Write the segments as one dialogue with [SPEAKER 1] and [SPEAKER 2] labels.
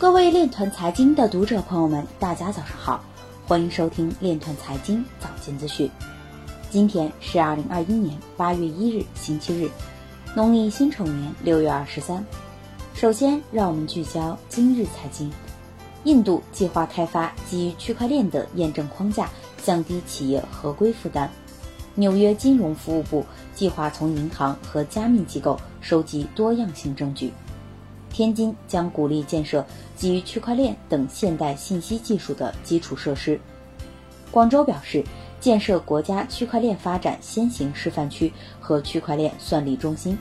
[SPEAKER 1] 各位链团财经的读者朋友们，大家早上好，欢迎收听链团财经早间资讯。今天是二零二一年八月一日，星期日，农历辛丑年六月二十三。首先，让我们聚焦今日财经。印度计划开发基于区块链的验证框架，降低企业合规负担。纽约金融服务部计划从银行和加密机构收集多样性证据。天津将鼓励建设基于区块链等现代信息技术的基础设施。广州表示，建设国家区块链发展先行示范区和区块链算力中心。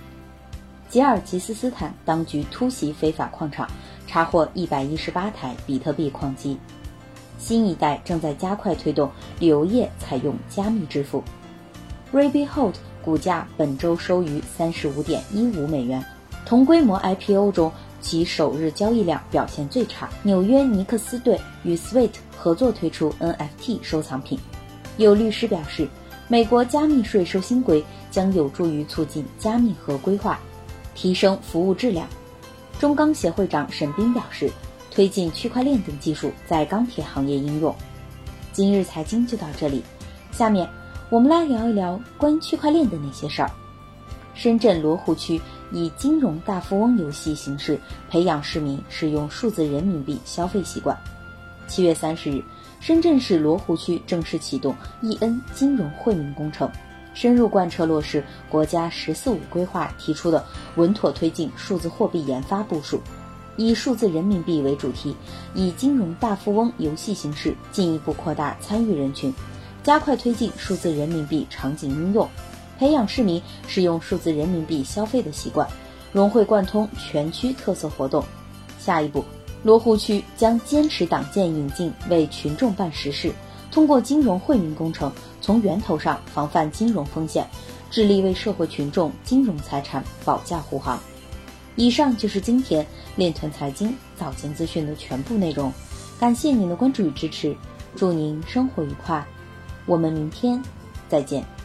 [SPEAKER 1] 吉尔吉斯斯坦当局突袭非法矿场，查获一百一十八台比特币矿机。新一代正在加快推动旅游业采用加密支付。Robinhood 股价本周收于三十五点一五美元。同规模 IPO 中，其首日交易量表现最差。纽约尼克斯队与 Sweet 合作推出 NFT 收藏品。有律师表示，美国加密税收新规将有助于促进加密合规化，提升服务质量。中钢协会长沈斌表示，推进区块链等技术在钢铁行业应用。今日财经就到这里，下面我们来聊一聊关于区块链的那些事儿。深圳罗湖区以金融大富翁游戏形式培养市民使用数字人民币消费习惯。七月三十日，深圳市罗湖区正式启动 EN 金融惠民工程，深入贯彻落实国家“十四五”规划提出的稳妥推进数字货币研发部署，以数字人民币为主题，以金融大富翁游戏形式进一步扩大参与人群，加快推进数字人民币场景应用。培养市民使用数字人民币消费的习惯，融会贯通全区特色活动。下一步，罗湖区将坚持党建引进，为群众办实事，通过金融惠民工程，从源头上防范金融风险，致力为社会群众金融财产保驾护航。以上就是今天链团财经早间资讯的全部内容，感谢您的关注与支持，祝您生活愉快，我们明天再见。